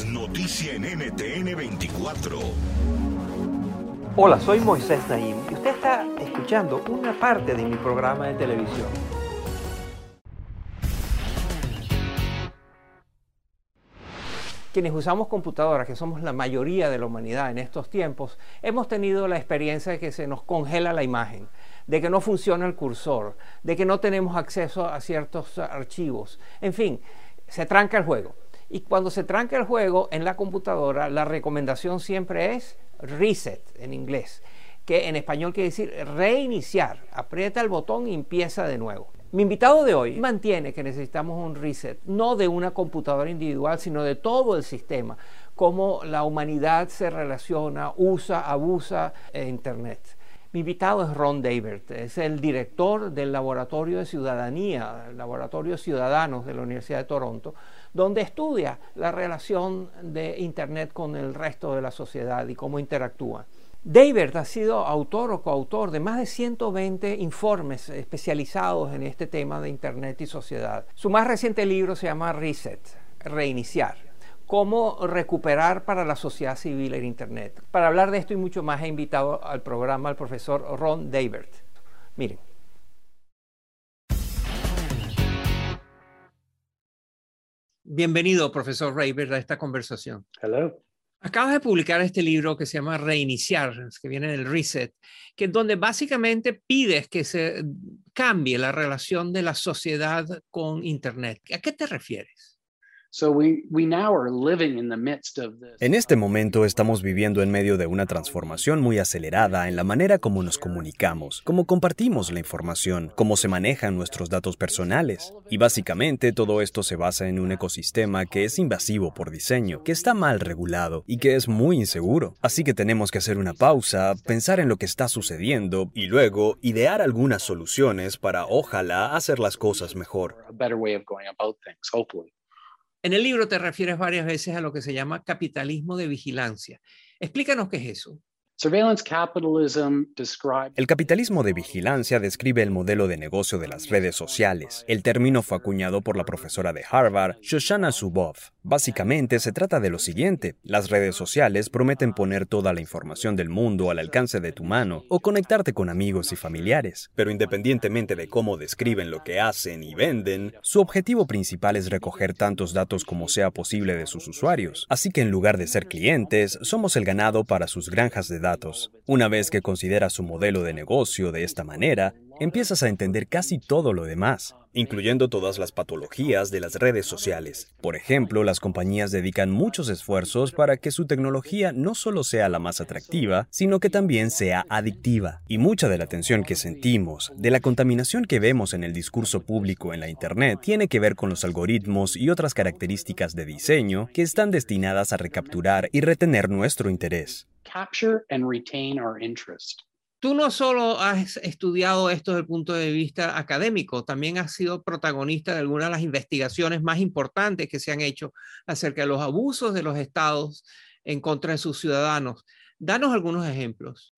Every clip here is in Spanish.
Noticia en NTN 24. Hola, soy Moisés Naim y usted está escuchando una parte de mi programa de televisión. Quienes usamos computadoras, que somos la mayoría de la humanidad en estos tiempos, hemos tenido la experiencia de que se nos congela la imagen, de que no funciona el cursor, de que no tenemos acceso a ciertos archivos. En fin, se tranca el juego. Y cuando se tranca el juego en la computadora, la recomendación siempre es reset en inglés, que en español quiere decir reiniciar. Aprieta el botón y empieza de nuevo. Mi invitado de hoy mantiene que necesitamos un reset, no de una computadora individual, sino de todo el sistema, cómo la humanidad se relaciona, usa, abusa de Internet. Mi invitado es Ron Davert, es el director del Laboratorio de Ciudadanía, el Laboratorio Ciudadanos de la Universidad de Toronto, donde estudia la relación de Internet con el resto de la sociedad y cómo interactúa. Davert ha sido autor o coautor de más de 120 informes especializados en este tema de Internet y sociedad. Su más reciente libro se llama Reset, Reiniciar cómo recuperar para la sociedad civil el Internet. Para hablar de esto y mucho más he invitado al programa al profesor Ron Davert. Miren. Bienvenido, profesor Davert, a esta conversación. Hello. Acabas de publicar este libro que se llama Reiniciar, que viene del Reset, que donde básicamente pides que se cambie la relación de la sociedad con Internet. ¿A qué te refieres? En este momento estamos viviendo en medio de una transformación muy acelerada en la manera como nos comunicamos, cómo compartimos la información, cómo se manejan nuestros datos personales. Y básicamente todo esto se basa en un ecosistema que es invasivo por diseño, que está mal regulado y que es muy inseguro. Así que tenemos que hacer una pausa, pensar en lo que está sucediendo y luego idear algunas soluciones para ojalá hacer las cosas mejor. En el libro te refieres varias veces a lo que se llama capitalismo de vigilancia. Explícanos qué es eso. El capitalismo de vigilancia describe el modelo de negocio de las redes sociales. El término fue acuñado por la profesora de Harvard, Shoshana Zuboff. Básicamente se trata de lo siguiente, las redes sociales prometen poner toda la información del mundo al alcance de tu mano o conectarte con amigos y familiares, pero independientemente de cómo describen lo que hacen y venden, su objetivo principal es recoger tantos datos como sea posible de sus usuarios. Así que en lugar de ser clientes, somos el ganado para sus granjas de datos. Una vez que consideras su modelo de negocio de esta manera, empiezas a entender casi todo lo demás, incluyendo todas las patologías de las redes sociales. Por ejemplo, las compañías dedican muchos esfuerzos para que su tecnología no solo sea la más atractiva, sino que también sea adictiva. Y mucha de la atención que sentimos, de la contaminación que vemos en el discurso público en la Internet, tiene que ver con los algoritmos y otras características de diseño que están destinadas a recapturar y retener nuestro interés. Tú no solo has estudiado esto desde el punto de vista académico, también has sido protagonista de algunas de las investigaciones más importantes que se han hecho acerca de los abusos de los estados en contra de sus ciudadanos. Danos algunos ejemplos.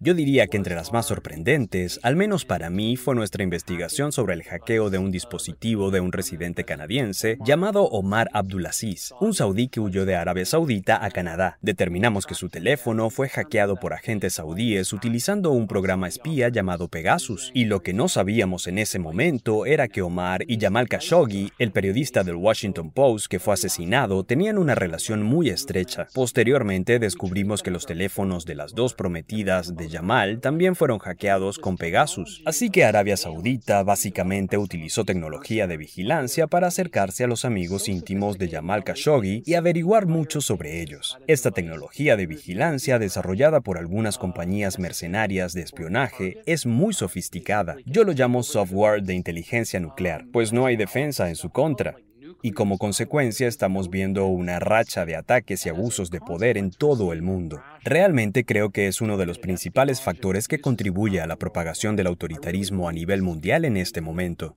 Yo diría que entre las más sorprendentes, al menos para mí, fue nuestra investigación sobre el hackeo de un dispositivo de un residente canadiense llamado Omar Abdulaziz, un saudí que huyó de Arabia Saudita a Canadá. Determinamos que su teléfono fue hackeado por agentes saudíes utilizando un programa espía llamado Pegasus, y lo que no sabíamos en ese momento era que Omar y Jamal Khashoggi, el periodista del Washington Post que fue asesinado, tenían una relación muy estrecha. Posteriormente descubrimos que los teléfonos de las dos prometidas de Yamal también fueron hackeados con Pegasus. Así que Arabia Saudita básicamente utilizó tecnología de vigilancia para acercarse a los amigos íntimos de Yamal Khashoggi y averiguar mucho sobre ellos. Esta tecnología de vigilancia desarrollada por algunas compañías mercenarias de espionaje es muy sofisticada. Yo lo llamo software de inteligencia nuclear, pues no hay defensa en su contra y como consecuencia estamos viendo una racha de ataques y abusos de poder en todo el mundo. Realmente creo que es uno de los principales factores que contribuye a la propagación del autoritarismo a nivel mundial en este momento.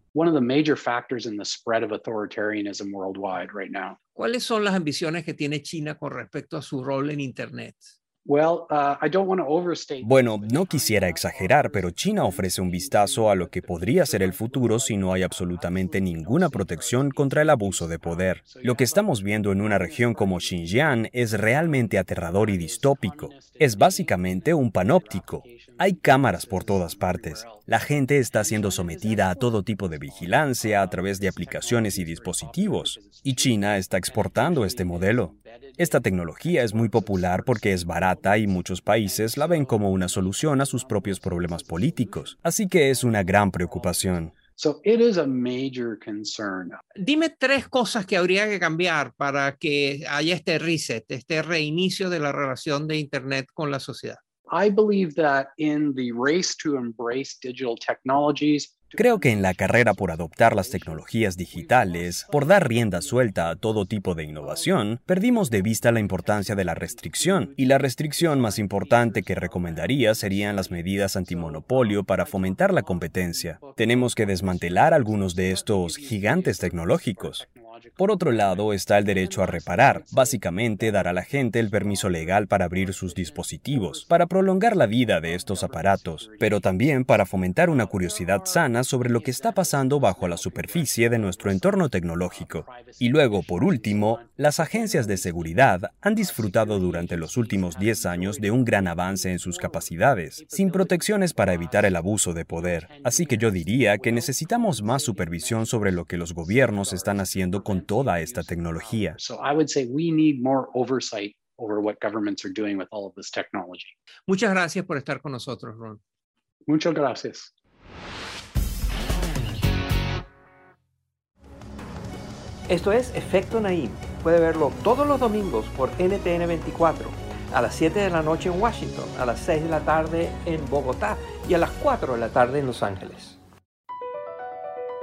¿Cuáles son las ambiciones que tiene China con respecto a su rol en Internet? Uh, bueno, no quisiera exagerar, pero China ofrece un vistazo a lo que podría ser el futuro si no hay absolutamente ninguna protección contra el abuso de poder. Lo que estamos viendo en una región como Xinjiang es realmente aterrador y distópico. Es básicamente un panóptico. Hay cámaras por todas partes. La gente está siendo sometida a todo tipo de vigilancia a través de aplicaciones y dispositivos. Y China está exportando este modelo. Esta tecnología es muy popular porque es barata y muchos países la ven como una solución a sus propios problemas políticos. Así que es una gran preocupación. Dime tres cosas que habría que cambiar para que haya este reset, este reinicio de la relación de Internet con la sociedad. I believe that in the race to embrace digital technologies, Creo que en la carrera por adoptar las tecnologías digitales, por dar rienda suelta a todo tipo de innovación, perdimos de vista la importancia de la restricción, y la restricción más importante que recomendaría serían las medidas antimonopolio para fomentar la competencia. Tenemos que desmantelar algunos de estos gigantes tecnológicos. Por otro lado está el derecho a reparar, básicamente dar a la gente el permiso legal para abrir sus dispositivos, para prolongar la vida de estos aparatos, pero también para fomentar una curiosidad sana sobre lo que está pasando bajo la superficie de nuestro entorno tecnológico. Y luego, por último, las agencias de seguridad han disfrutado durante los últimos 10 años de un gran avance en sus capacidades, sin protecciones para evitar el abuso de poder. Así que yo diría que necesitamos más supervisión sobre lo que los gobiernos están haciendo con toda esta tecnología. Muchas gracias por estar con nosotros, Ron. Muchas gracias. Esto es Efecto Naim. Puede verlo todos los domingos por NTN 24, a las 7 de la noche en Washington, a las 6 de la tarde en Bogotá y a las 4 de la tarde en Los Ángeles.